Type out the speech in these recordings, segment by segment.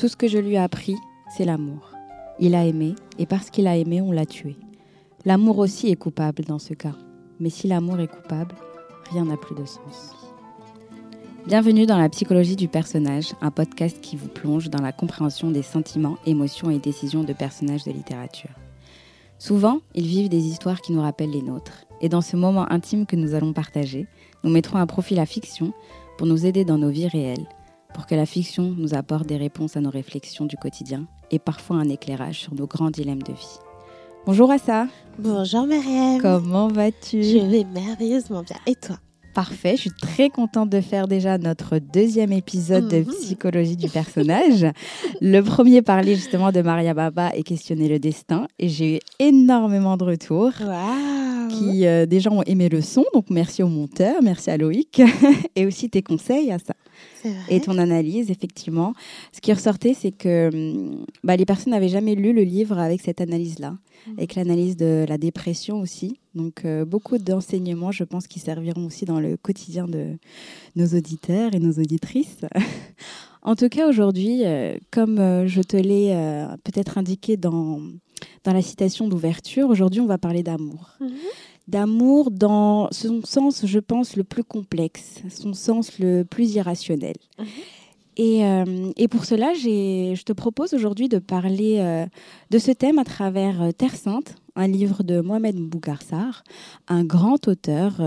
Tout ce que je lui ai appris, c'est l'amour. Il a aimé, et parce qu'il a aimé, on l'a tué. L'amour aussi est coupable dans ce cas. Mais si l'amour est coupable, rien n'a plus de sens. Bienvenue dans la psychologie du personnage, un podcast qui vous plonge dans la compréhension des sentiments, émotions et décisions de personnages de littérature. Souvent, ils vivent des histoires qui nous rappellent les nôtres. Et dans ce moment intime que nous allons partager, nous mettrons à profit la fiction pour nous aider dans nos vies réelles, pour que la fiction nous apporte des réponses à nos réflexions du quotidien et parfois un éclairage sur nos grands dilemmes de vie. Bonjour Assa. Bonjour Mariam. Comment vas-tu? Je vais merveilleusement bien. Et toi? Parfait, je suis très contente de faire déjà notre deuxième épisode de Mhm. psychologie du personnage. Le premier parlait justement de Maria Baba et questionner le destin. Et j'ai eu énormément de retours Waouh qui, euh, des gens ont aimé le son. Donc merci au monteur, merci à Loïc. et aussi tes conseils à ça. Et ton analyse, effectivement. Ce qui ressortait, c'est que hum, bah, les personnes n'avaient jamais lu le livre avec cette analyse-là, avec l'analyse de la dépression aussi. Donc, euh, beaucoup d'enseignements, je pense, qui serviront aussi dans le quotidien de nos auditeurs et nos auditrices. en tout cas, aujourd'hui, euh, comme euh, je te l'ai peut-être indiqué dans, dans la citation d'ouverture, aujourd'hui, on va parler d'amour Mhm. D'amour dans son sens, je pense, le plus complexe, son sens le plus irrationnel. Mhm. Et, euh, et pour cela, je te propose aujourd'hui de parler euh, de ce thème à travers euh, Terre Sainte, un livre de Mohamed Bougarsar, un grand auteur,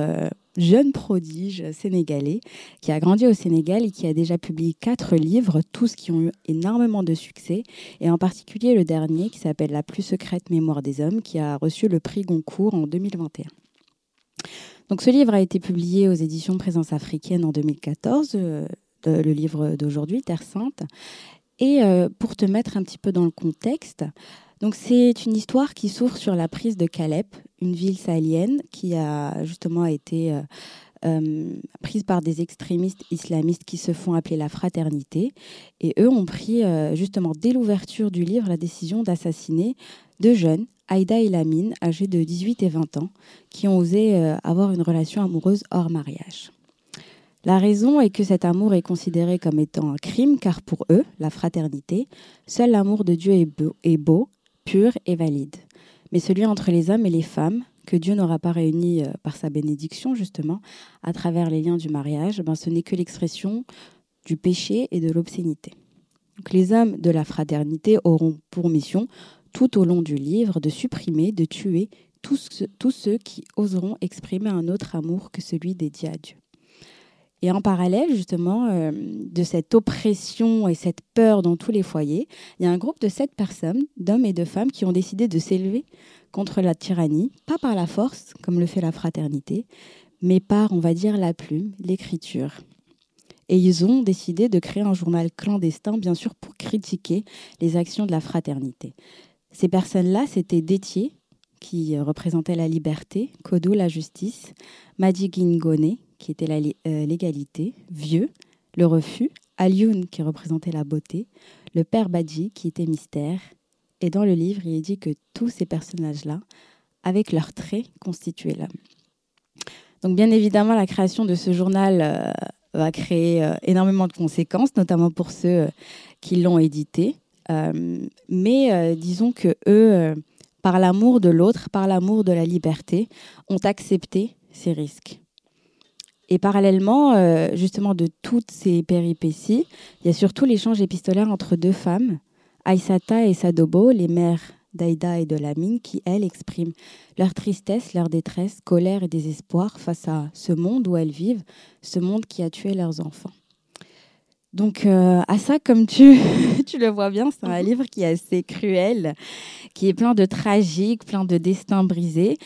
jeune prodige sénégalais, qui a grandi au Sénégal et qui a déjà publié quatre livres, tous qui ont eu énormément de succès, et en particulier le dernier qui s'appelle La plus secrète mémoire des hommes, qui a reçu le prix Goncourt en 2021. Donc ce livre a été publié aux éditions Présence africaine en 2014, euh, le livre d'aujourd'hui, Terre Sainte. Et euh, pour te mettre un petit peu dans le contexte, donc c'est une histoire qui s'ouvre sur la prise de Caleb, une ville sahélienne qui a justement été euh, euh, prise par des extrémistes islamistes qui se font appeler la fraternité. Et eux ont pris euh, justement dès l'ouverture du livre la décision d'assassiner deux jeunes, Aïda et Lamine, âgés de 18 et 20 ans, qui ont osé avoir une relation amoureuse hors mariage. La raison est que cet amour est considéré comme étant un crime, car pour eux, la fraternité, seul l'amour de Dieu est beau, pur et valide. Mais celui entre les hommes et les femmes, que Dieu n'aura pas réuni euh, par sa bénédiction, justement, à travers les liens du mariage, ben, ce n'est que l'expression du péché et de l'obscénité. Donc, les hommes de la fraternité auront pour mission, tout au long du livre, de supprimer, de tuer tous, tous ceux qui oseront exprimer un autre amour que celui dédié à Dieu. Et en parallèle, justement, euh, de cette oppression et cette peur dans tous les foyers, il y a un groupe de sept personnes, d'hommes et de femmes, qui ont décidé de s'élever contre la tyrannie, pas par la force, comme le fait la fraternité, mais par, on va dire, la plume, l'écriture. Et ils ont décidé de créer un journal clandestin, bien sûr, pour critiquer les actions de la fraternité. Ces personnes-là, c'était Détier, qui représentait la liberté, Kodou, la justice, Madi Ngone, qui était euh, l'égalité, Vieux, le refus, Alioun, qui représentait la beauté, le père Badji, qui était mystère. Et dans le livre, il est dit que tous ces personnages-là, avec leurs traits, constituaient l'homme. Donc bien évidemment, la création de ce journal euh, va créer euh, énormément de conséquences, notamment pour ceux qui l'ont édité. Mais disons que eux, par l'amour de l'autre, par l'amour de la liberté, ont accepté ces risques. Et parallèlement, euh, justement, de toutes ces péripéties, il y a surtout l'échange épistolaire entre deux femmes, Aïsata et Sadobo, les mères d'Aïda et de Lamine, qui, elles, expriment leur tristesse, leur détresse, colère et désespoir face à ce monde où elles vivent, ce monde qui a tué leurs enfants. Donc, euh, à ça, comme tu, tu le vois bien, c'est un Mhm. livre qui est assez cruel, qui est plein de tragiques, plein de destins brisés.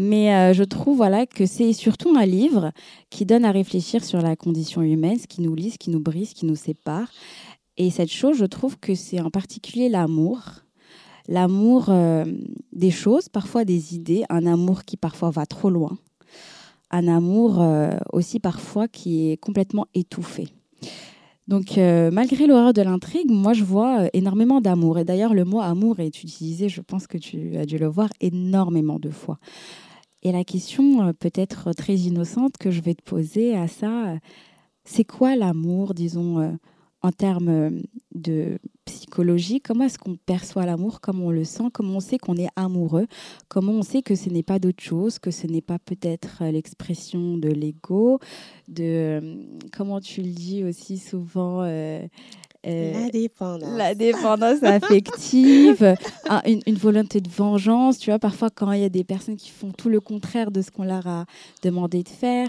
Mais euh, je trouve voilà, que c'est surtout un livre qui donne à réfléchir sur la condition humaine, ce qui nous lie, ce qui nous brise, ce qui nous sépare. Et cette chose, je trouve que c'est en particulier l'amour. L'amour euh, des choses, parfois des idées, un amour qui parfois va trop loin. Un amour euh, aussi parfois qui est complètement étouffé. Donc, malgré l'horreur de l'intrigue, moi, je vois énormément d'amour. Et d'ailleurs, le mot amour est utilisé, je pense que tu as dû le voir, énormément de fois. Et la question euh, peut-être très innocente que je vais te poser à ça, euh, c'est quoi l'amour, disons, euh, en termes de psychologie, comment est-ce qu'on perçoit l'amour, comment on le sent, comment on sait qu'on est amoureux, comment on sait que ce n'est pas d'autre chose, que ce n'est pas peut-être l'expression de l'ego, de comment tu le dis aussi souvent. La dépendance. La dépendance affective, une, une, volonté de vengeance, tu vois, parfois quand il y a des personnes qui font tout le contraire de ce qu'on leur a demandé de faire.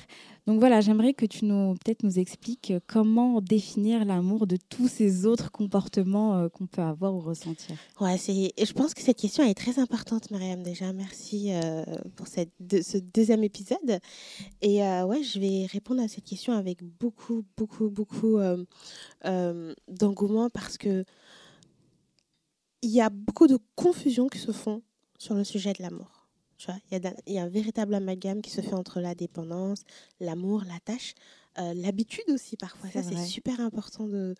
Donc voilà, j'aimerais que tu nous peut-être nous expliques comment définir l'amour de tous ces autres comportements euh, qu'on peut avoir ou ressentir. Ouais, c'est. Je pense que cette question est très importante, Mariam. Déjà, merci euh, pour cette ce deuxième épisode. Et euh, ouais, je vais répondre à cette question avec beaucoup, beaucoup, beaucoup d'engouement parce que il y a beaucoup de confusions qui se font sur le sujet de l'amour il y, a un véritable amalgame qui se fait entre la dépendance, l'amour, la tâche, euh, l'habitude aussi parfois. Ça, c'est super important de,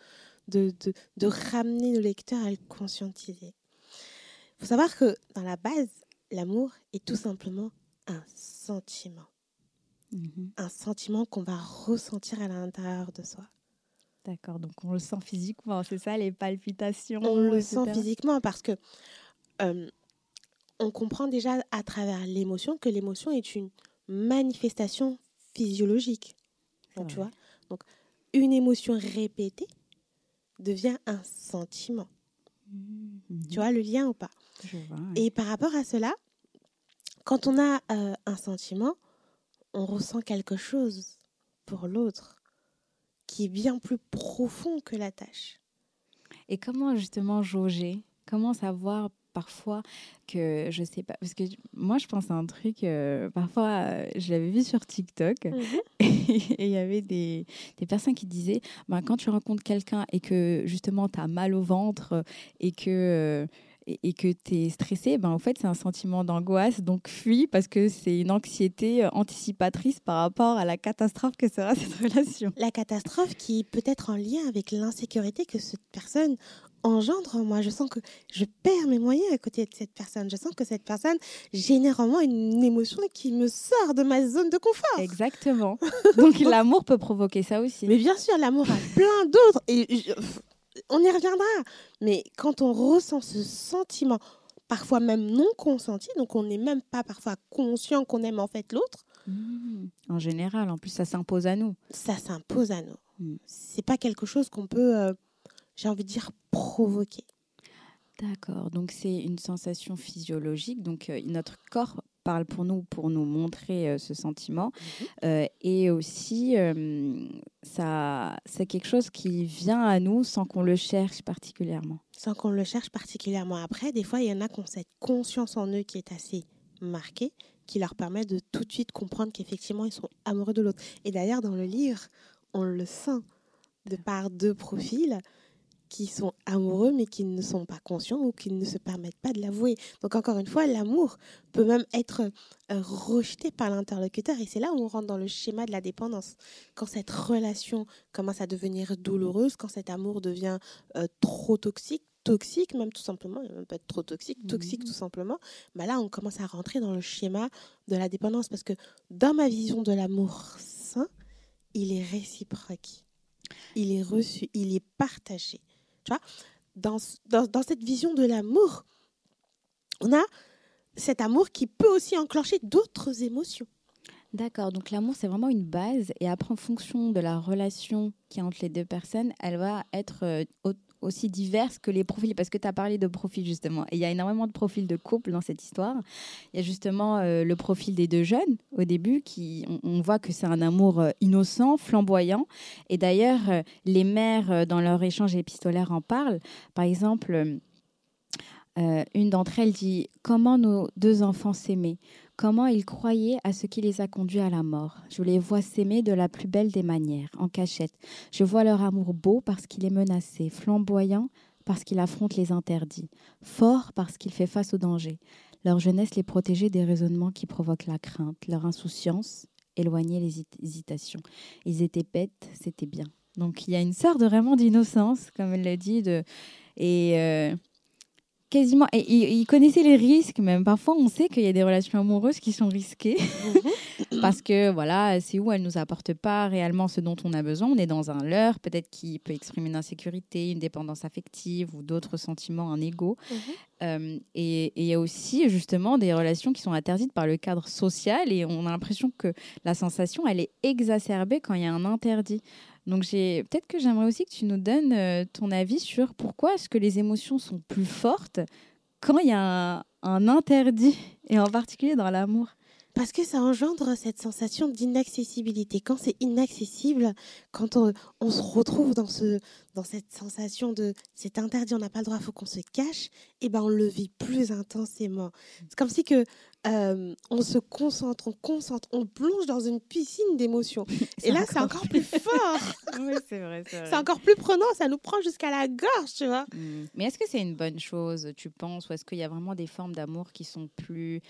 de, de, ramener nos lecteurs à le conscientiser. Il faut savoir que dans la base, l'amour est tout simplement un sentiment. Mhm. Un sentiment qu'on va ressentir à l'intérieur de soi. D'accord, donc on le sent physiquement, c'est ça, les palpitations On le sent physiquement parce que euh, on comprend déjà à travers l'émotion que l'émotion est une manifestation physiologique. Donc, tu vois? Donc, une émotion répétée devient un sentiment. Mmh. Tu vois le lien ou pas? Et par rapport à cela, quand on a euh, un sentiment, on ressent quelque chose pour l'autre qui est bien plus profond que la tâche. Et comment justement jauger? Comment savoir parfois que je sais pas parce que moi je pense à un truc euh, parfois euh, je l'avais vu sur TikTok mhm. et il y avait des, des, personnes qui disaient ben, quand tu rencontres quelqu'un et que justement tu as mal au ventre et que euh, et, que tu es stressé, ben, en fait, c'est un sentiment d'angoisse, donc fuis parce que c'est une anxiété anticipatrice par rapport à la catastrophe que sera cette relation. La catastrophe qui peut être en lien avec l'insécurité que cette personne engendre en moi. Je sens que je perds mes moyens à côté de cette personne. Je sens que cette personne génère en moi une émotion qui me sort de ma zone de confort. Exactement. Donc l'amour peut provoquer ça aussi. Mais bien sûr, l'amour a plein d'autres. Et on y reviendra. Mais quand on ressent ce sentiment, parfois même non consenti, donc on n'est même pas parfois conscient qu'on aime en fait l'autre. Mmh. En général, en plus, ça s'impose à nous. Ça s'impose à nous. Mmh. C'est pas quelque chose qu'on peut... Euh, j'ai envie de dire, provoquer. D'accord, donc c'est une sensation physiologique, donc euh, notre corps parle pour nous pour nous montrer euh, ce sentiment mhm. euh, et aussi ça c'est quelque chose qui vient à nous sans qu'on le cherche particulièrement. Sans qu'on le cherche particulièrement. Après, des fois, il y en a qui ont cette conscience en eux qui est assez marquée, qui leur permet de tout de suite comprendre qu'effectivement ils sont amoureux de l'autre. Et d'ailleurs, dans le livre, on le sent de par deux profils qui sont amoureux mais qui ne sont pas conscients ou qui ne se permettent pas de l'avouer. Donc encore une fois, l'amour peut même être euh, rejeté par l'interlocuteur et c'est là où on rentre dans le schéma de la dépendance. Quand cette relation commence à devenir douloureuse, quand cet amour devient euh, trop toxique, toxique même tout simplement, il ne peut être trop toxique, toxique mmh. tout simplement, bah là on commence à rentrer dans le schéma de la dépendance parce que dans ma vision de l'amour sain, il est réciproque. Il est reçu, il est partagé dans, cette vision de l'amour, on a cet amour qui peut aussi enclencher d'autres émotions. D'accord, donc l'amour c'est vraiment une base et après en fonction de la relation qui est entre les deux personnes, elle va être euh, aussi diverses que les profils, parce que tu as parlé de profils justement, et il y a énormément de profils de couple dans cette histoire. Il y a justement euh, le profil des deux jeunes au début, qui on, voit que c'est un amour euh, innocent, flamboyant, et d'ailleurs euh, les mères dans leur échange épistolaire en parlent. Par exemple, une d'entre elles dit Comment nos deux enfants s'aimaient? Comment ils croyaient à ce qui les a conduits à la mort. Je les vois s'aimer de la plus belle des manières, en cachette. Je vois leur amour beau parce qu'il est menacé, flamboyant parce qu'il affronte les interdits, fort parce qu'il fait face au danger. Leur jeunesse les protégeait des raisonnements qui provoquent la crainte, leur insouciance éloignait les hésitations. Ils étaient bêtes, c'était bien. Donc il y a une sorte de vraiment d'innocence, comme elle l'a dit, de... et euh, quasiment. Et il, connaissait les risques, même. Parfois, on sait qu'il y a des relations amoureuses qui sont risquées. Mhm. parce que, voilà, c'est où elles ne nous apportent pas réellement ce dont on a besoin. On est dans un leurre, peut-être qui peut exprimer une insécurité, une dépendance affective ou d'autres sentiments, un ego. Mhm. Euh, et il y a aussi, justement, des relations qui sont interdites par le cadre social. Et on a l'impression que la sensation, elle est exacerbée quand il y a un interdit. Donc j'ai peut-être que j'aimerais aussi que tu nous donnes euh, ton avis sur pourquoi est-ce que les émotions sont plus fortes quand il y a un interdit, et en particulier dans l'amour? Parce que ça engendre cette sensation d'inaccessibilité. Quand c'est inaccessible, quand on, se retrouve dans, ce, dans cette sensation de c'est interdit, on n'a pas le droit, il faut qu'on se cache, et eh ben on le vit plus intensément. C'est comme si que euh, on se concentre, on concentre, on plonge dans une piscine d'émotions. Et là, c'est encore plus fort. oui, c'est vrai, c'est encore plus prenant, ça nous prend jusqu'à la gorge, tu vois. Mmh. Mais est-ce que c'est une bonne chose, tu penses, ou est-ce qu'il y a vraiment des formes d'amour qui sont plus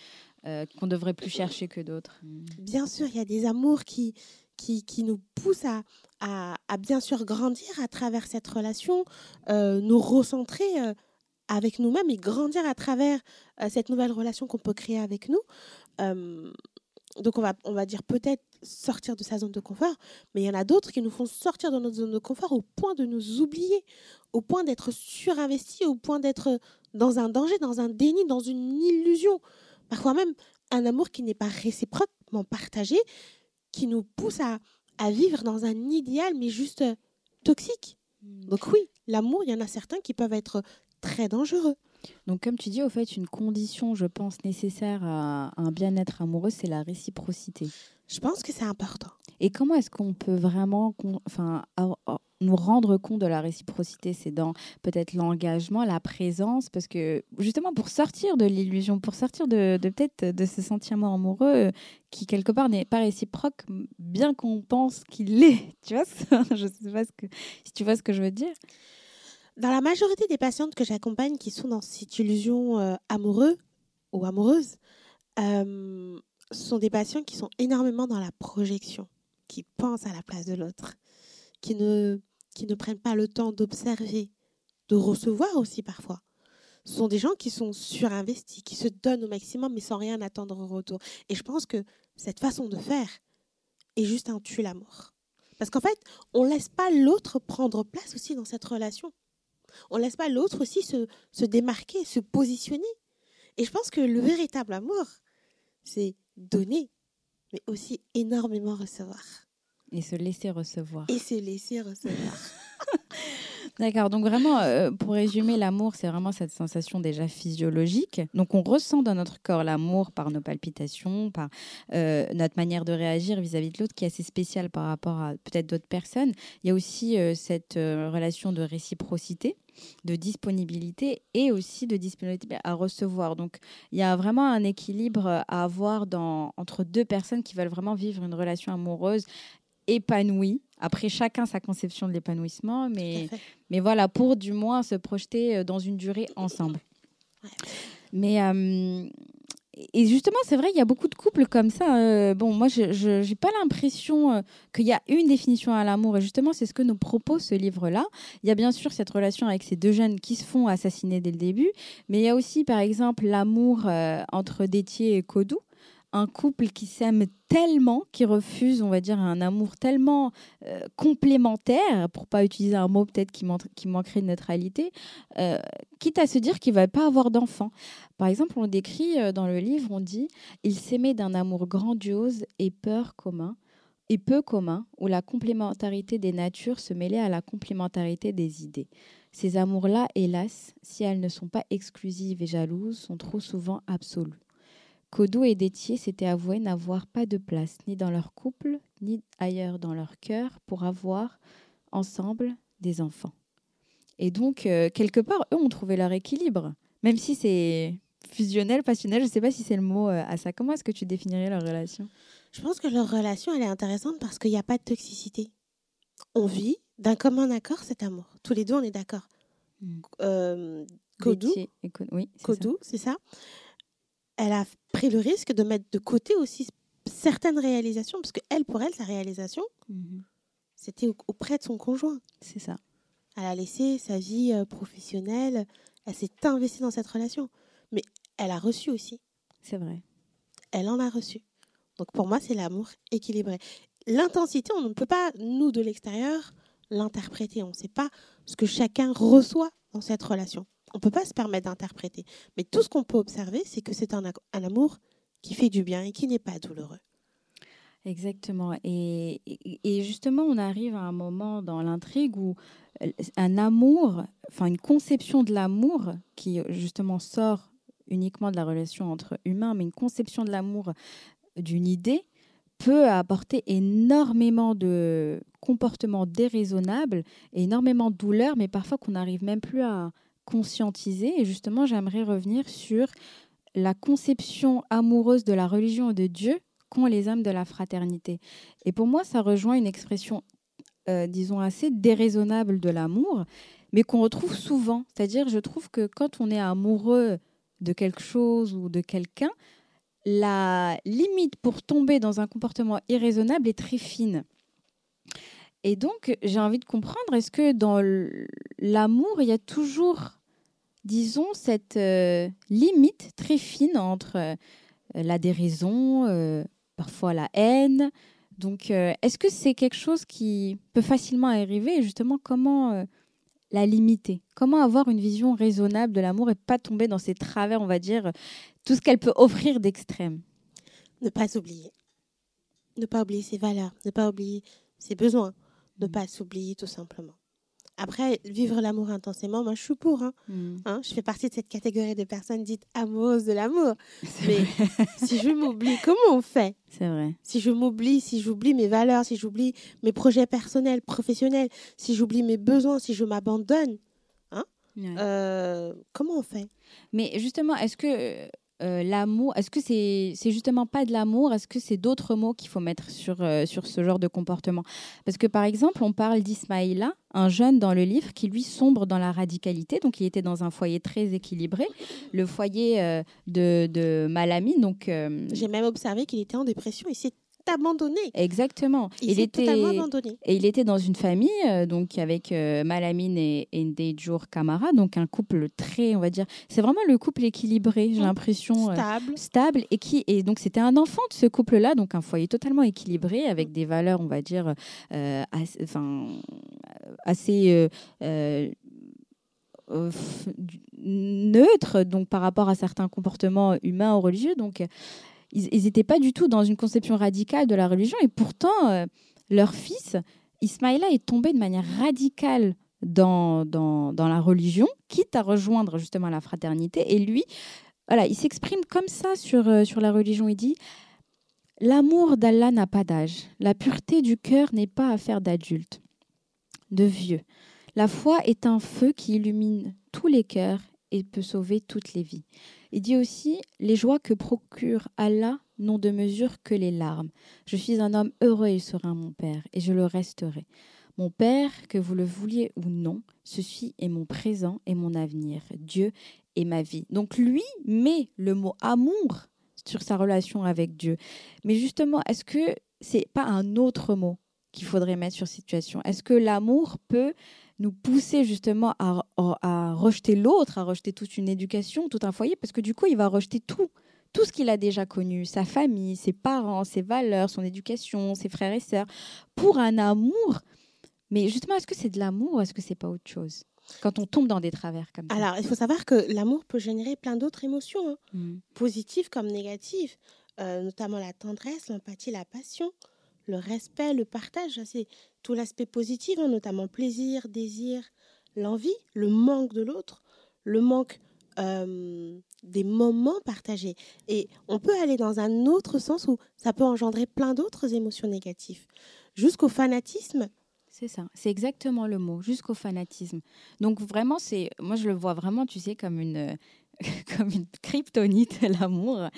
euh, qu'on devrait plus chercher que d'autres? Bien sûr, il y a des amours qui, qui, nous poussent à, bien sûr grandir à travers cette relation, euh, nous recentrer euh, avec nous-mêmes et grandir à travers cette nouvelle relation qu'on peut créer avec nous. donc on va, on va dire peut-être sortir de sa zone de confort, mais il y en a d'autres qui nous font sortir de notre zone de confort au point de nous oublier, au point d'être surinvestis, au point d'être dans un danger, dans un déni, dans une illusion parfois même un amour qui n'est pas réciproquement partagé, qui nous pousse à, à vivre dans un idéal, mais juste euh, toxique. Hmm. Donc oui, l'amour, il y en a certains qui peuvent être très dangereux. Donc comme tu dis, au fait, une condition, je pense, nécessaire à un bien-être amoureux, c'est la réciprocité. Je pense que c'est important. Et comment est-ce qu'on peut vraiment enfin, nous rendre compte de la réciprocité? C'est dans peut-être l'engagement, la présence, parce que justement pour sortir de l'illusion, pour sortir de, peut-être de ce sentiment amoureux euh, qui quelque part n'est pas réciproque, bien qu'on pense qu'il l'est. Tu vois? Je sais pas ce que, si tu vois ce que je veux dire. Dans la majorité des patientes que j'accompagne qui sont dans cette illusion euh, amoureuse ou amoureuse, euh, ce sont des patients qui sont énormément dans la projection, qui pensent à la place de l'autre, qui ne, prennent pas le temps d'observer, de recevoir aussi parfois. Ce sont des gens qui sont surinvestis, qui se donnent au maximum mais sans rien attendre en retour. Et je pense que cette façon de faire est juste un tue l'amour. Parce qu'en fait, on ne laisse pas l'autre prendre place aussi dans cette relation. On ne laisse pas l'autre aussi se démarquer, se positionner. Et je pense que le véritable amour, c'est donner, mais aussi énormément recevoir. Et se laisser recevoir. Et se laisser recevoir. D'accord, donc vraiment, euh, pour résumer, l'amour, c'est vraiment cette sensation déjà physiologique. Donc on ressent dans notre corps l'amour par nos palpitations, par euh, notre manière de réagir vis-à-vis de l'autre qui est assez spéciale par rapport à peut-être d'autres personnes. Il y a aussi euh, cette relation de réciprocité de disponibilité et aussi de disponibilité à recevoir. Donc, il y a vraiment un équilibre à avoir dans, entre deux personnes qui veulent vraiment vivre une relation amoureuse épanouie. Après, chacun sa conception de l'épanouissement, mais, mais voilà, pour du moins se projeter euh, dans une durée ensemble. Mais euh, et justement, c'est vrai, il y a beaucoup de couples comme ça. Euh, bon, moi, je n'ai pas l'impression qu'il y a une définition à l'amour. Et justement, c'est ce que nous propose ce livre-là. Il y a bien sûr cette relation avec ces deux jeunes qui se font assassiner dès le début. Mais il y a aussi, par exemple, l'amour entre Détier et Codou un couple qui s'aime tellement, qui refuse, on va dire, un amour tellement euh, complémentaire, pour pas utiliser un mot peut-être qui, manquerait de neutralité, euh, quitte à se dire qu'il va pas avoir d'enfant. Par exemple, on décrit euh, dans le livre, on dit, il s'aimait d'un amour grandiose et peur commun et peu commun, où la complémentarité des natures se mêlait à la complémentarité des idées. Ces amours-là, hélas, si elles ne sont pas exclusives et jalouses, sont trop souvent absolues. Codou et Détier s'étaient avoués n'avoir pas de place ni dans leur couple, ni ailleurs dans leur cœur pour avoir ensemble des enfants. Et donc, euh, quelque part, eux ont trouvé leur équilibre, même si c'est fusionnel, passionnel, je ne sais pas si c'est le mot euh, à ça. Comment est-ce que tu définirais leur relation? Je pense que leur relation, elle est intéressante parce qu'il n'y a pas de toxicité. On vit d'un commun accord cet amour. Tous les deux, on est d'accord. Hmm. Euh, Codou, oui, c'est ça elle a pris le risque de mettre de côté aussi certaines réalisations, parce que elle, pour elle, sa réalisation, mhm. c'était auprès de son conjoint. C'est ça. Elle a laissé sa vie euh, professionnelle, elle s'est investie dans cette relation. Mais elle a reçu aussi. C'est vrai. Elle en a reçu. Donc pour moi, c'est l'amour équilibré. L'intensité, on ne peut pas, nous, de l'extérieur, l'interpréter. On ne sait pas ce que chacun reçoit dans cette relation. On ne peut pas se permettre d'interpréter. Mais tout ce qu'on peut observer, c'est que c'est un, amour qui fait du bien et qui n'est pas douloureux. Exactement. Et, et, justement, on arrive à un moment dans l'intrigue où euh, un amour, enfin une conception de l'amour qui justement sort uniquement de la relation entre humains, mais une conception de l'amour d'une idée peut apporter énormément de comportements déraisonnables, énormément de douleurs, mais parfois qu'on n'arrive même plus à conscientiser. Et justement, j'aimerais revenir sur la conception amoureuse de la religion et de Dieu qu'ont les âmes de la fraternité. Et pour moi, ça rejoint une expression, euh, disons, assez déraisonnable de l'amour, mais qu'on retrouve souvent. C'est-à-dire, je trouve que quand on est amoureux de quelque chose ou de quelqu'un, la limite pour tomber dans un comportement irraisonnable est très fine. Et donc, j'ai envie de comprendre, est-ce que dans l'amour, il y a toujours, disons, cette euh, limite très fine entre euh, la déraison, euh, parfois la haine Donc, est-ce que c'est quelque chose qui peut facilement arriver Et justement, comment la limiter? Comment avoir une vision raisonnable de l'amour et pas tomber dans ces travers, on va dire, tout ce qu'elle peut offrir d'extrême? Ne pas s'oublier. Ne pas oublier ses valeurs, ne pas oublier ses besoins, ne mm. pas s'oublier tout simplement. Après, vivre l'amour intensément, moi je suis pour. Hein. Mm. Hein, je fais partie de cette catégorie de personnes dites amoureuses de l'amour. Mais si je m'oublie, comment on fait? C'est vrai. Si je m'oublie, si j'oublie mes valeurs, si j'oublie mes projets personnels, professionnels, si j'oublie mes besoins, si je m'abandonne, hein, euh, comment on fait? Mais justement, est-ce que euh, l'amour, est-ce que c'est c'est justement pas de l'amour? Est-ce que c'est d'autres mots qu'il faut mettre sur, euh, sur ce genre de comportement? Parce que par exemple, on parle d'Ismaïla, un jeune dans le livre qui lui sombre dans la radicalité. Donc il était dans un foyer très équilibré, le foyer euh, de, de Malami. Donc j'ai même observé qu'il était en dépression. Il s'est abandonné. Exactement. Il, était abandonné. Et il était dans une famille, euh, donc avec euh, Malamine et, et Kamara, donc un couple très, on va dire, c'est vraiment le couple équilibré, j'ai mmh. l'impression. Euh, stable. stable. Et, qui, et donc c'était un enfant de ce couple-là, donc un foyer totalement équilibré, avec des valeurs, on va dire, assez, enfin, assez neutre donc par rapport à certains comportements humains ou religieux donc ils n'étaient pas du tout dans une conception radicale de la religion. Et pourtant, euh, leur fils, Ismaïla, est tombé de manière radicale dans, dans, dans, la religion, quitte à rejoindre justement la fraternité. Et lui, voilà, il s'exprime comme ça sur, euh, sur la religion. Il dit L'amour d'Allah n'a pas d'âge. La pureté du cœur n'est pas affaire d'adultes, de vieux. La foi est un feu qui illumine tous les cœurs et peut sauver toutes les vies. Il dit aussi Les joies que procure Allah n'ont de mesure que les larmes. Je suis un homme heureux et serein, mon Père, et je le resterai. Mon Père, que vous le vouliez ou non, ceci est mon présent et mon avenir. Dieu est ma vie. Donc lui met le mot amour sur sa relation avec Dieu. Mais justement, est-ce que c'est pas un autre mot qu'il faudrait mettre sur situation? Est-ce que l'amour peut nous pousser justement à, à rejeter l'autre, à rejeter toute une éducation, tout un foyer, parce que du coup, il va rejeter tout, tout ce qu'il a déjà connu, sa famille, ses parents, ses valeurs, son éducation, ses frères et sœurs, pour un amour. Mais justement, est-ce que c'est de l'amour ou est-ce que c'est pas autre chose? Quand on tombe dans des travers comme ça Alors, il faut savoir que l'amour peut générer plein d'autres émotions, hein. mmh. positives comme négatives, euh, notamment la tendresse, l'empathie, la passion le respect, le partage, c'est tout l'aspect positif, hein, notamment plaisir, désir, l'envie, le manque de l'autre, le manque des moments partagés. Et on peut aller dans un autre sens où ça peut engendrer plein d'autres émotions négatives, jusqu'au fanatisme. C'est ça, c'est exactement le mot, jusqu'au fanatisme. Donc vraiment, c'est, moi je le vois vraiment, tu sais, comme une, comme une kryptonite, l'amour,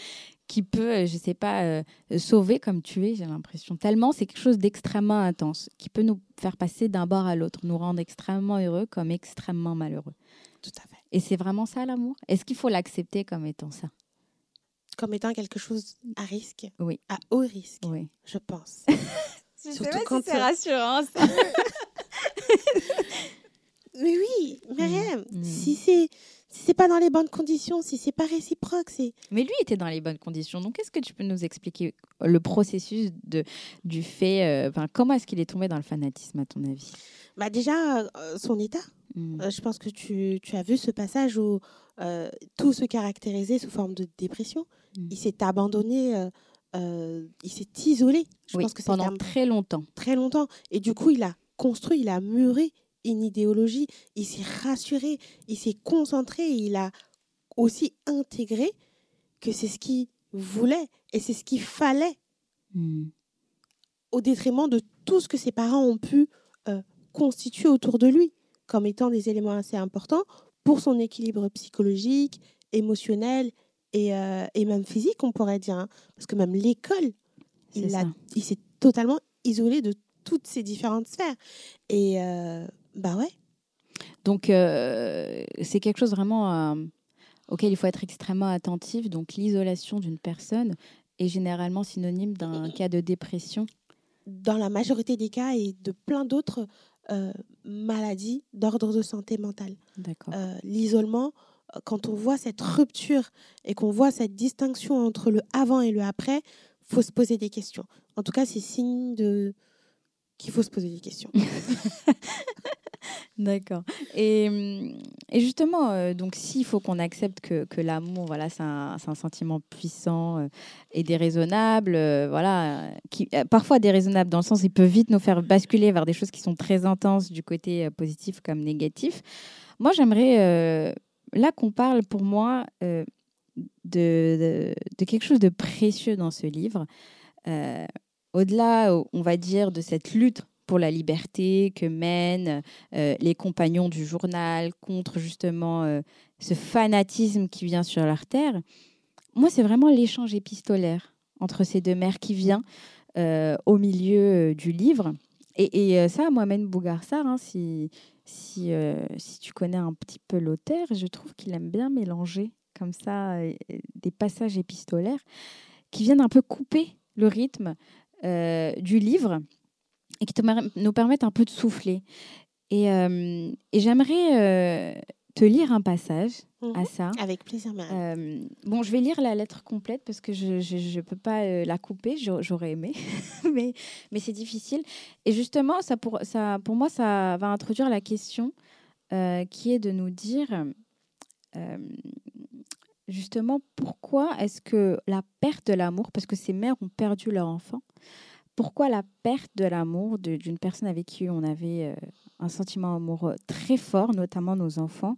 qui peut, euh, je ne sais pas, euh, sauver comme tuer, j'ai l'impression. Tellement c'est quelque chose d'extrêmement intense, qui peut nous faire passer d'un bord à l'autre, nous rendre extrêmement heureux comme extrêmement malheureux. Tout à fait. Et c'est vraiment ça l'amour? Est-ce qu'il faut l'accepter comme étant ça? Comme étant quelque chose à risque? Oui. À haut risque Oui. Je pense. Surtout quand c'est rassurant. pas dans les bonnes conditions, si c'est pas réciproque, c'est. Mais lui était dans les bonnes conditions. Donc, est-ce que tu peux nous expliquer le processus de, du fait. Euh, comment est-ce qu'il est tombé dans le fanatisme, à ton avis? Bah, déjà, euh, son état. Hmm. Euh, je pense que tu, tu, as vu ce passage où tout se caractérisait sous forme de dépression. Hmm. Il s'est abandonné. il s'est isolé. Je pense que pendant très longtemps. Très longtemps. Et du coup, il a construit, il a muré une idéologie, il s'est rassuré, il s'est concentré, il a aussi intégré que c'est ce qu'il voulait et c'est ce qu'il fallait hmm. au détriment de tout ce que ses parents ont pu euh, constituer autour de lui comme étant des éléments assez importants pour son équilibre psychologique, émotionnel et, euh, et même physique, on pourrait dire. Hein. Parce que même l'école, il, il s'est totalement isolé de toutes ces différentes sphères. Et euh, bah ouais. Donc, euh, c'est quelque chose vraiment euh, auquel il faut être extrêmement attentif. Donc, l'isolation d'une personne est généralement synonyme d'un cas de dépression. Dans la majorité des cas et de plein d'autres euh, maladies d'ordre de santé mentale. D'accord. L'isolement, quand on voit cette rupture et qu'on voit cette distinction entre le avant et le après, faut se poser des questions. En tout cas, c'est signe de qu'il faut se poser des questions. D'accord. Et, et, justement, euh, donc s'il faut qu'on accepte que, l'amour, voilà, c'est un, sentiment puissant euh, et déraisonnable, euh, voilà, qui parfois déraisonnable dans le sens il peut vite nous faire basculer vers des choses qui sont très intenses du côté positif comme négatif. Moi, j'aimerais là qu'on parle pour moi de, quelque chose de précieux dans ce livre. Au-delà, on va dire, de cette lutte pour la liberté que mènent euh, les compagnons du journal contre justement euh, ce fanatisme qui vient sur leur terre. Moi, c'est vraiment l'échange épistolaire entre ces deux mères qui vient euh, au milieu du livre. Et, ça, Mohamed Bougarsar, hein, si, si, si tu connais un petit peu l'auteur, je trouve qu'il aime bien mélanger comme ça des passages épistolaires qui viennent un peu couper le rythme du livre et qui te, nous permettent un peu de souffler. Et, euh, et j'aimerais euh, te lire un passage à mhm. ça. Avec plaisir, euh, bon, je vais lire la lettre complète parce que je ne peux pas la couper, j'aurais aimé, mais, mais c'est difficile. Et justement, ça pour, ça, pour moi, ça va introduire la question qui est de nous dire justement pourquoi est-ce que la perte de l'amour, parce que ces mères ont perdu leur enfant, pourquoi la perte de l'amour d'une personne avec qui on avait euh, un sentiment amoureux très fort, notamment nos enfants,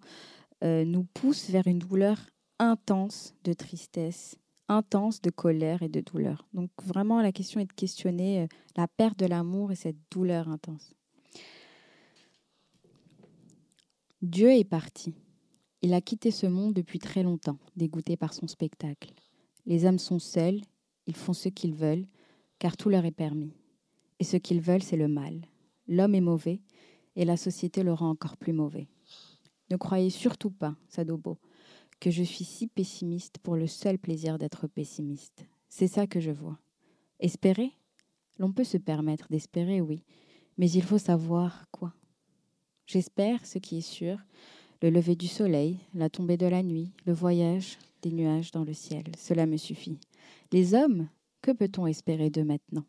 euh, nous pousse vers une douleur intense de tristesse, intense de colère et de douleur. Donc vraiment, la question est de questionner euh, la perte de l'amour et cette douleur intense. Dieu est parti. Il a quitté ce monde depuis très longtemps, dégoûté par son spectacle. Les âmes sont seules, ils font ce qu'ils veulent, car tout leur est permis. Et ce qu'ils veulent, c'est le mal. L'homme est mauvais, et la société le rend encore plus mauvais. Ne croyez surtout pas, Sadobo, que je suis si pessimiste pour le seul plaisir d'être pessimiste. C'est ça que je vois. Espérer? L'on peut se permettre d'espérer, oui, mais il faut savoir quoi. J'espère ce qui est sûr, le lever du soleil, la tombée de la nuit, le voyage des nuages dans le ciel. Cela me suffit. Les hommes que peut-on espérer de maintenant?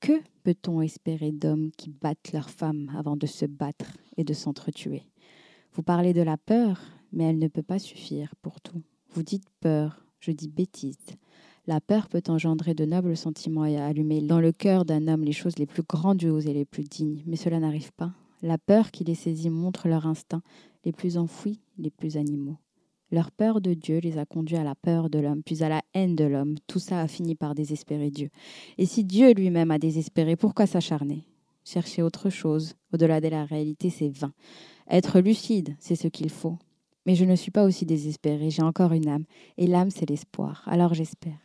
Que peut-on espérer d'hommes qui battent leurs femmes avant de se battre et de s'entretuer? Vous parlez de la peur, mais elle ne peut pas suffire pour tout. Vous dites peur, je dis bêtise. La peur peut engendrer de nobles sentiments et allumer dans le cœur d'un homme les choses les plus grandioses et les plus dignes, mais cela n'arrive pas. La peur qui les saisit montre leur instinct, les plus enfouis, les plus animaux. Leur peur de Dieu les a conduits à la peur de l'homme, puis à la haine de l'homme. Tout ça a fini par désespérer Dieu. Et si Dieu lui-même a désespéré, pourquoi s'acharner? Chercher autre chose, au-delà de la réalité, c'est vain. Être lucide, c'est ce qu'il faut. Mais je ne suis pas aussi désespérée, j'ai encore une âme, et l'âme, c'est l'espoir. Alors j'espère.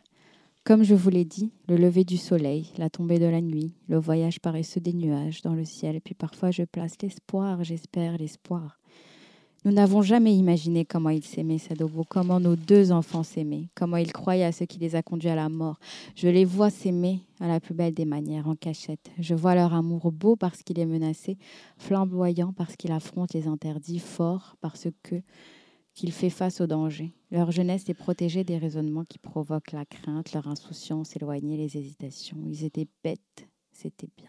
Comme je vous l'ai dit, le lever du soleil, la tombée de la nuit, le voyage paresseux des nuages dans le ciel, puis parfois je place l'espoir, j'espère l'espoir. Nous n'avons jamais imaginé comment ils s'aimaient, Sadobo, comment nos deux enfants s'aimaient, comment ils croyaient à ce qui les a conduits à la mort. Je les vois s'aimer à la plus belle des manières, en cachette. Je vois leur amour beau parce qu'il est menacé, flamboyant parce qu'il affronte les interdits, fort parce que qu'il fait face au danger. Leur jeunesse est protégée des raisonnements qui provoquent la crainte, leur insouciance éloignée, les hésitations. Ils étaient bêtes, c'était bien.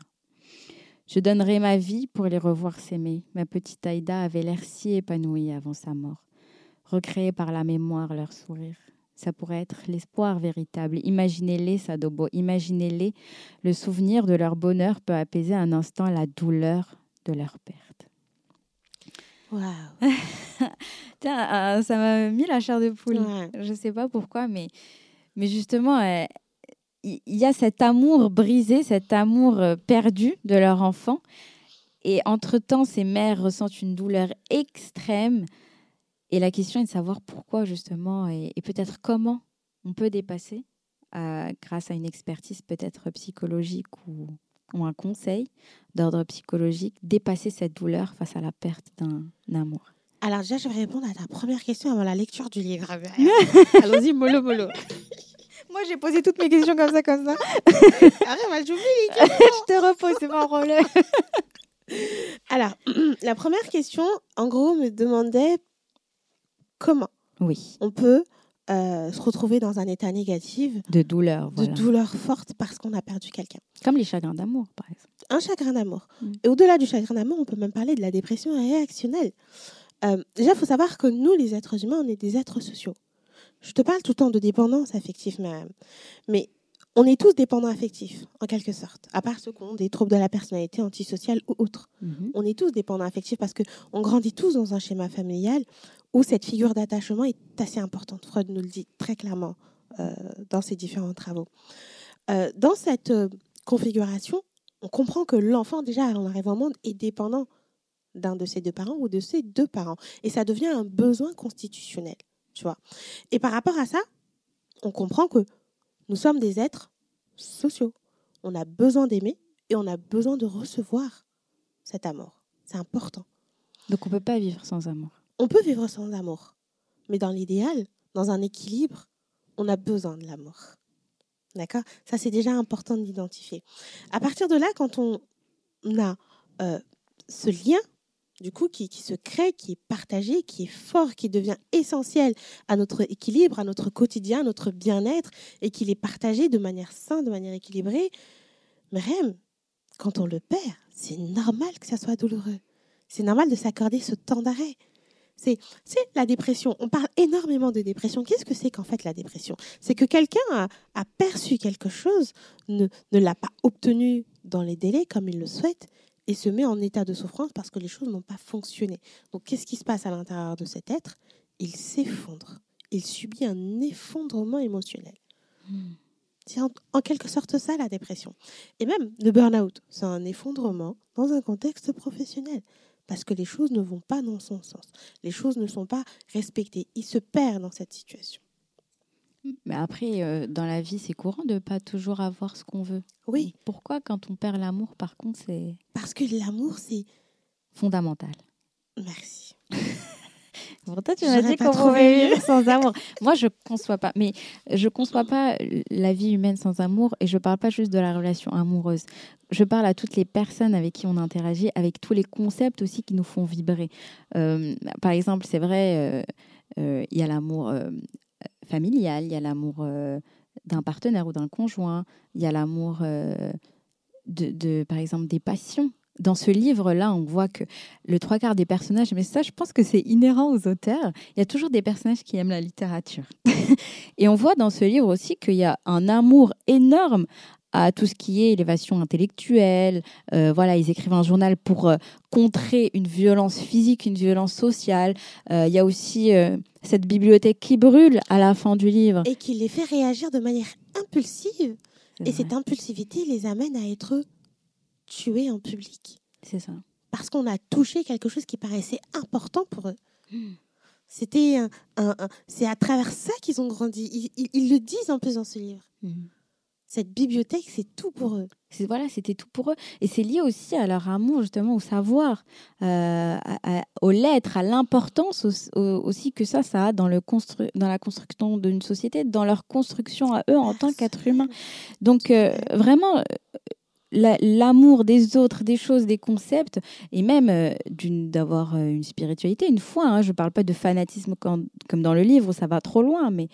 Je donnerais ma vie pour les revoir s'aimer. Ma petite Aïda avait l'air si épanouie avant sa mort. Recréer par la mémoire leur sourire. Ça pourrait être l'espoir véritable. Imaginez-les, Sadobo, imaginez-les. Le souvenir de leur bonheur peut apaiser un instant la douleur de leur perte. Waouh Tiens, euh, ça m'a mis la chair de poule. Ouais. Je ne sais pas pourquoi, mais, mais justement, euh, il y a cet amour brisé, cet amour euh, perdu de leur enfant. Et entre-temps, ces mères ressentent une douleur extrême. Et la question est de savoir pourquoi, justement, et, et peut-être comment on peut dépasser, euh, grâce à une expertise peut-être psychologique ou, ou un conseil d'ordre psychologique, dépasser cette douleur face à la perte d'un amour. Alors déjà, je vais répondre à ta première question avant la lecture du livre. Allons-y, mollo, mollo. Moi, j'ai posé toutes mes questions comme ça, comme ça. Arrête, moi, j'oublie les questions. je te repose, c'est pas un problème. Alors, la première question, en gros, me demandait comment Oui, on peut euh, se retrouver dans un état négatif, de douleur, de douleur forte parce qu'on a perdu quelqu'un. Comme les chagrins d'amour, par exemple. Un chagrin d'amour. Mm. Et au-delà du chagrin d'amour, on peut même parler de la dépression réactionnelle. Euh, déjà, il faut savoir que nous, les êtres humains, on est des êtres sociaux. Je te parle tout le temps de dépendance affective, mais, mais on est tous dépendants affectifs, en quelque sorte, à part ceux qui ont des troubles de la personnalité antisociale ou autres. Mhm. On est tous dépendants affectifs parce qu'on grandit tous dans un schéma familial où cette figure d'attachement est assez importante. Freud nous le dit très clairement euh, dans ses différents travaux. Euh, dans cette euh, configuration, on comprend que l'enfant, déjà, en arrivant au monde, est dépendant d'un de ses deux parents ou de ses deux parents. Et ça devient un besoin constitutionnel, tu vois. Et par rapport à ça, on comprend que nous sommes des êtres sociaux. On a besoin d'aimer et on a besoin de recevoir cet amour. C'est important. Donc, on peut pas vivre sans amour. On peut vivre sans amour, mais dans l'idéal, dans un équilibre, on a besoin de l'amour. D'accord? Ça, c'est déjà important de l'identifier. À partir de là, quand on a euh, ce lien, du coup, qui, se crée, qui est partagé, qui est fort, qui devient essentiel à notre équilibre, à notre quotidien, à notre bien-être, et qu'il est partagé de manière saine, de manière équilibrée, mais même quand on le perd, c'est normal que ça soit douloureux. C'est normal de s'accorder ce temps d'arrêt. C'est la dépression. On parle énormément de dépression. Qu'est-ce que c'est qu'en fait la dépression? C'est que quelqu'un a, perçu quelque chose, ne l'a pas obtenu dans les délais comme il le souhaite et se met en état de souffrance parce que les choses n'ont pas fonctionné. Donc qu'est-ce qui se passe à l'intérieur de cet être? Il s'effondre. Il subit un effondrement émotionnel. C'est en, en quelque sorte ça la dépression. Et même le burn-out, c'est un effondrement dans un contexte professionnel parce que les choses ne vont pas dans son sens. Les choses ne sont pas respectées. Il se perd dans cette situation. Mais après, euh, dans la vie, c'est courant de pas toujours avoir ce qu'on veut. Oui, Pourquoi, quand on perd l'amour, par contre, c'est parce que l'amour, c'est... fondamental? Merci. Pourtant, tu J'aurais m'as dit qu'on pouvait vivre sans amour. Moi, je conçois pas. Mais je conçois pas la vie humaine sans amour. Et je parle pas juste de la relation amoureuse. Je parle à toutes les personnes avec qui on interagit, avec tous les concepts aussi qui nous font vibrer. Euh, par exemple, c'est vrai, euh, euh, il y a l'amour familial, il y a l'amour euh, d'un partenaire ou d'un conjoint, il y a l'amour euh, de, de, par exemple, des passions. Dans ce livre-là, on voit que le trois quarts des personnages, mais ça, je pense que c'est inhérent aux auteurs, il y a toujours des personnages qui aiment la littérature. Et on voit dans ce livre aussi qu'il y a un amour énorme à tout ce qui est élévation intellectuelle. Euh, voilà, ils écrivent un journal pour euh, contrer une violence physique, une violence sociale. Euh, Il y a aussi cette bibliothèque qui brûle à la fin du livre. Et qui les fait réagir de manière impulsive. Et cette impulsivité les amène à être tués en public. C'est ça. Parce qu'on a touché quelque chose qui paraissait important pour eux. C'était un, un- un- c'est à travers ça qu'ils ont grandi. Ils, ils- ils le disent en plus dans ce livre. Mhm. Cette bibliothèque, c'est tout pour eux. Voilà, c'était tout pour eux. Et c'est lié aussi à leur amour, justement, au savoir, euh, à- à- aux lettres, à l'importance au- au- aussi que ça, ça a dans, le constru- dans la construction d'une société, dans leur construction à eux en tant qu'êtres humains. Donc, euh, vraiment, euh, l'amour des autres, des choses, des concepts, et même euh, d'avoir une spiritualité, une foi. Hein. Je ne parle pas de fanatisme comme dans le livre où ça va trop loin, mais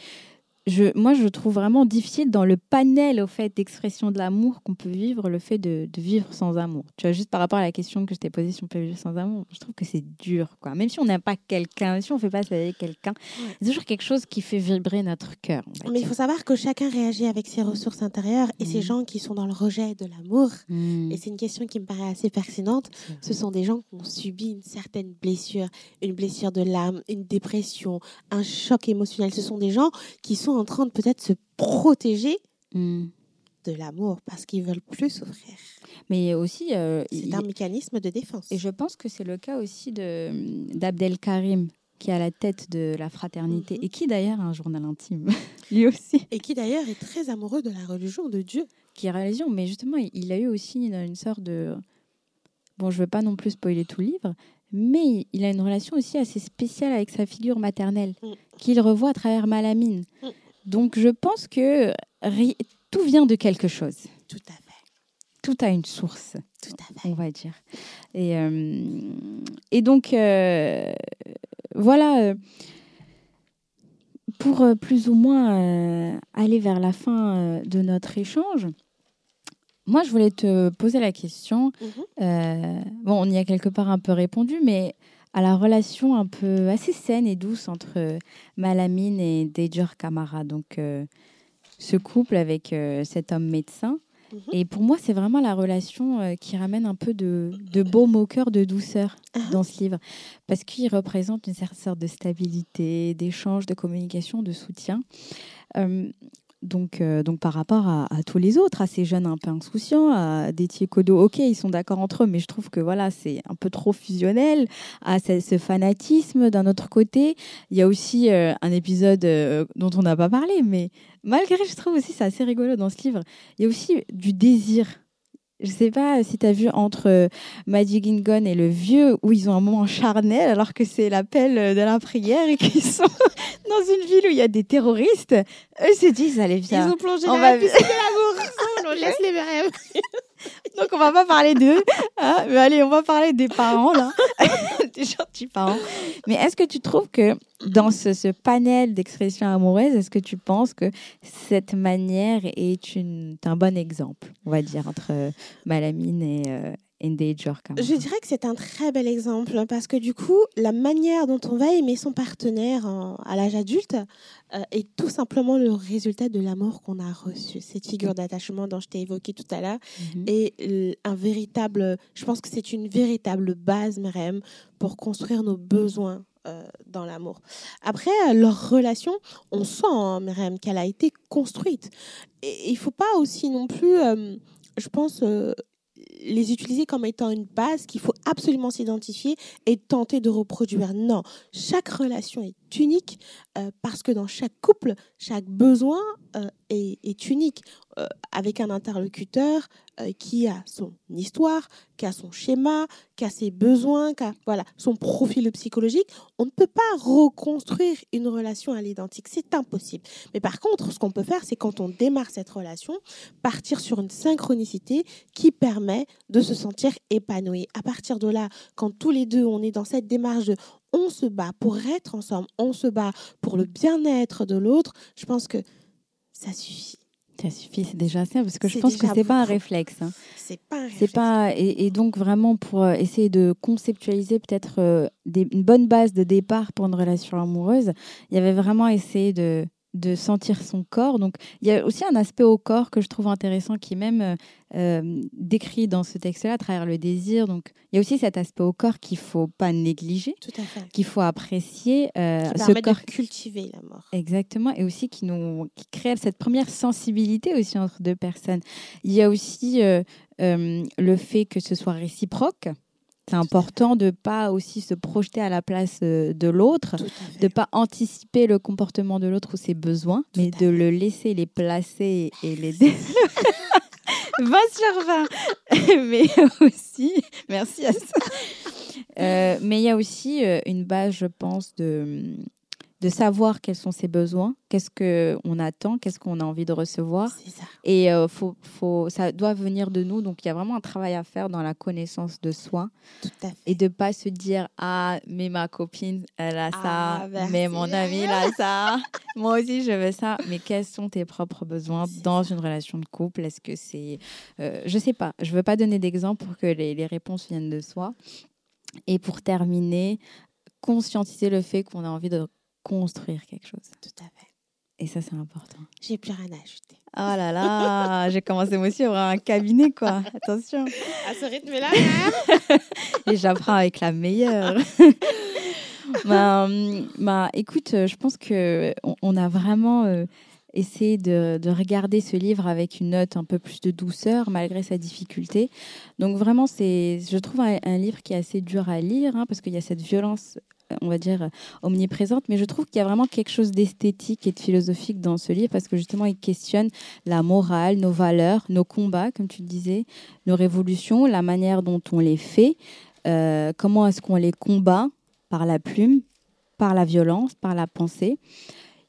je, moi, je trouve vraiment difficile dans le panel au fait d'expression de l'amour qu'on peut vivre, le fait de, vivre sans amour. Tu vois, juste par rapport à la question que je t'ai posée, si on peut vivre sans amour, je trouve que c'est dur, quoi. Même si on n'aime pas quelqu'un, si on ne fait pas ça avec quelqu'un, c'est toujours quelque chose qui fait vibrer notre cœur. Mais il faut savoir que chacun réagit avec ses ressources intérieures et ces mmh. gens qui sont dans le rejet de l'amour, mmh. et c'est une question qui me paraît assez pertinente, ce sont des gens qui ont subi une certaine blessure, une blessure de l'âme, une dépression, un choc émotionnel. Ce sont des gens qui sont en train de peut-être se protéger hmm. de l'amour parce qu'ils veulent plus souffrir. Mais aussi, euh, c'est un mécanisme de défense. Et je pense que c'est le cas aussi de d'Abdel Karim qui est à la tête de la fraternité mhm. et qui d'ailleurs a un journal intime, lui aussi. Et qui d'ailleurs est très amoureux de la religion de Dieu. Qui est religion, mais justement, il a eu aussi une sorte de... Bon, je veux pas non plus spoiler tout le livre, mais il a une relation aussi assez spéciale avec sa figure maternelle, mm. qu'il revoit à travers Malamine. Mm. Donc je pense que tout vient de quelque chose. Tout à fait. Tout a une source. Tout à fait. On va dire. Et, euh, et donc, euh, voilà. Euh, pour plus ou moins aller vers la fin de notre échange, moi, je voulais te poser la question. Mhm. bon, on y a quelque part un peu répondu, mais à la relation un peu assez saine et douce entre euh, Malamine et Dejor Kamara. Donc, euh, ce couple avec euh, cet homme médecin. Mhm. Et pour moi, c'est vraiment la relation qui ramène un peu de, de beau moqueur, de douceur ah. dans ce livre. Parce qu'il représente une certaine sorte de stabilité, d'échange, de communication, de soutien. Donc, euh, donc par rapport à, tous les autres, à ces jeunes un peu insouciants, à des Kodo, ok, ils sont d'accord entre eux, mais je trouve que voilà, c'est un peu trop fusionnel, à ce, fanatisme d'un autre côté. Il y a aussi euh, un épisode euh, dont on n'a pas parlé, mais malgré, je trouve aussi c'est assez rigolo dans ce livre, il y a aussi du désir je sais pas si tu as vu entre euh, Magic Gingon et le vieux où ils ont un moment charnel alors que c'est l'appel de la prière et qu'ils sont dans une ville où il y a des terroristes. Eux se disent allez viens. Ils ont plongé dans la piscine de l'amour. on laisse les rêves. Donc on va pas parler d'eux, hein, mais allez, on va parler des parents là, Mais est-ce que tu trouves que dans ce, panel d'expression amoureuse, est-ce que tu penses que cette manière est un bon exemple, on va dire, entre Malamine et, euh, je dirais que c'est un très bel exemple hein, parce que du coup, la manière dont on va aimer son partenaire à l'âge adulte euh, est tout simplement le résultat de l'amour qu'on a reçu. Cette figure d'attachement dont je t'ai évoqué tout à l'heure mhm. est un véritable, je pense que c'est une véritable base, même pour construire nos besoins euh, dans l'amour. Après, euh, leur relation, on sent, hein, qu'elle a été construite. Et il ne faut pas aussi non plus, je pense, les utiliser comme étant une base qu'il faut absolument s'identifier et tenter de reproduire. Non, chaque relation est unique euh, parce que dans chaque couple, chaque besoin euh, est, unique, euh, avec un interlocuteur qui a son histoire, qui a son schéma, qui a ses besoins, qui a voilà, son profil psychologique. On ne peut pas reconstruire une relation à l'identique, c'est impossible. Mais par contre, ce qu'on peut faire, c'est quand on démarre cette relation, partir sur une synchronicité qui permet de se sentir épanoui. À partir de là, quand tous les deux, on est dans cette démarche de on se bat pour être ensemble, on se bat pour le bien-être de l'autre, je pense que ça suffit. Ça suffit, c'est déjà ça, parce que je pense que c'est pas un réflexe. Hein. C'est pas un réflexe. Pas, et, donc vraiment pour euh, essayer de conceptualiser peut-être euh, une bonne base de départ pour une relation amoureuse, il y avait vraiment essayé de, de sentir son corps. Donc, il y a aussi un aspect au corps que je trouve intéressant qui est même euh, euh, décrit dans ce texte-là à travers le désir. Donc, il y a aussi cet aspect au corps qu'il faut pas négliger, qu'il faut apprécier. Euh, ce corps de cultiver la mort. Exactement, et aussi qui nous qui crée cette première sensibilité aussi entre deux personnes. Il y a aussi le fait que ce soit réciproque. C'est important de pas aussi se projeter à la place euh, de l'autre, de pas anticiper le comportement de l'autre ou ses besoins, mais de le laisser les placer et les 20 sur 20. mais aussi, merci à ça. Euh, mais il y a aussi euh, une base, je pense, de de savoir quels sont ses besoins, qu'est-ce qu'on attend, qu'est-ce qu'on a envie de recevoir. Ça. Et euh, faut, faut, ça doit venir de nous. Donc, il y a vraiment un travail à faire dans la connaissance de soi. Tout à fait. Et de pas se dire Ah, mais ma copine, elle a Ah, ça. merci. Mais mon ami, il a ça. Moi aussi, je veux ça. Mais quels sont tes propres besoins dans une relation de couple? Est-ce que c'est. euh, je sais pas. Je veux pas donner d'exemple pour que les, les réponses viennent de soi. Et pour terminer, conscientiser le fait qu'on a envie de construire quelque chose. Tout à fait. Et ça, c'est important. J'ai plus rien à ajouter. Oh là là, j'ai commencé moi aussi à ouvrir un cabinet, quoi. Attention. À ce rythme-là, Et j'apprends avec la meilleure. bah, bah, écoute, je pense que on, on a vraiment euh, essayé de, de regarder ce livre avec une note un peu plus de douceur malgré sa difficulté. Donc vraiment, c'est, je trouve un, un livre qui est assez dur à lire hein, parce qu'il y a cette violence. On va dire euh, omniprésente, mais je trouve qu'il y a vraiment quelque chose d'esthétique et de philosophique dans ce livre parce que justement il questionne la morale, nos valeurs, nos combats, comme tu disais, nos révolutions, la manière dont on les fait, euh, comment est-ce qu'on les combat par la plume, par la violence, par la pensée.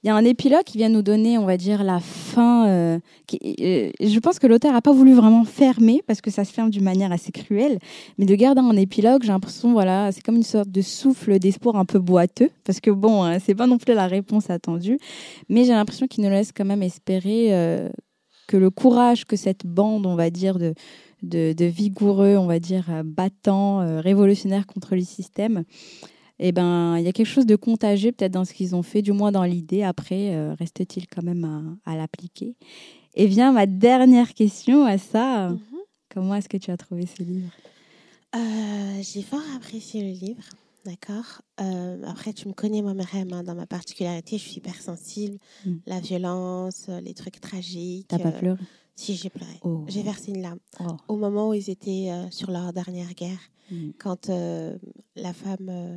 Il y a un épilogue qui vient nous donner, on va dire, la fin. euh, euh, je pense que l'auteur n'a pas voulu vraiment fermer, parce que ça se ferme d'une manière assez cruelle, mais de garder un épilogue, j'ai l'impression, voilà, c'est comme une sorte de souffle d'espoir un peu boiteux, parce que bon, hein, c'est pas non plus la réponse attendue, mais j'ai l'impression qu'il nous laisse quand même espérer euh, que le courage que cette bande, on va dire, de, de, vigoureux, on va dire, battants, révolutionnaires contre le système, eh ben, il y a quelque chose de contagieux peut-être dans ce qu'ils ont fait, du moins dans l'idée. Après, euh, reste-t-il quand même à, à l'appliquer? Et vient ma dernière question à ça. Mhm. Comment est-ce que tu as trouvé ce livre? Euh, J'ai fort apprécié le livre, d'accord. Euh, après, tu me connais, moi, Myriam, hein, dans ma particularité, je suis hypersensible. Mm. La violence, les trucs tragiques. T'as pas pleuré? Si, j'ai pleuré. Oh. J'ai versé une larme. Oh. Au moment où ils étaient sur leur dernière guerre, Mm. quand la femme,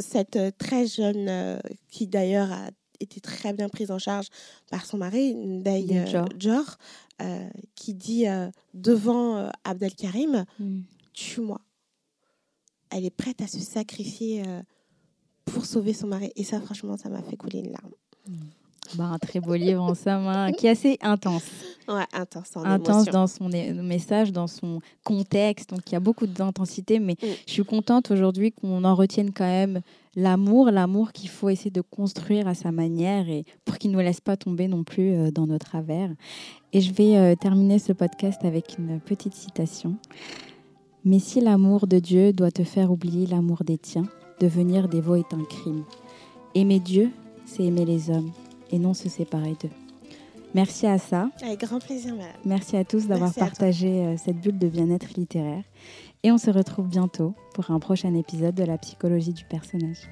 cette euh, très jeune, euh, qui d'ailleurs a été très bien prise en charge par son mari, Ndeye euh, euh, qui dit devant Abdelkarim, Mm. tue-moi. Elle est prête à se sacrifier pour sauver son mari. Et ça, franchement, ça m'a fait couler une larme. Bah, un très beau livre en somme, hein, qui est assez intense. Ouais, intense en intense émotion. dans son message, dans son contexte. Donc il y a beaucoup d'intensité, mais Mm. je suis contente aujourd'hui qu'on en retienne quand même l'amour, l'amour qu'il faut essayer de construire à sa manière et pour qu'il ne nous laisse pas tomber non plus euh, dans nos travers. Et je vais euh, terminer ce podcast avec une petite citation. Mais si l'amour de Dieu doit te faire oublier l'amour des tiens, devenir dévot est un crime. Aimer Dieu, c'est aimer les hommes et non se séparer d'eux. Merci à ça. Avec grand plaisir, madame. Merci à tous d'avoir partagé euh, cette bulle de bien-être littéraire. Et on se retrouve bientôt pour un prochain épisode de la psychologie du personnage.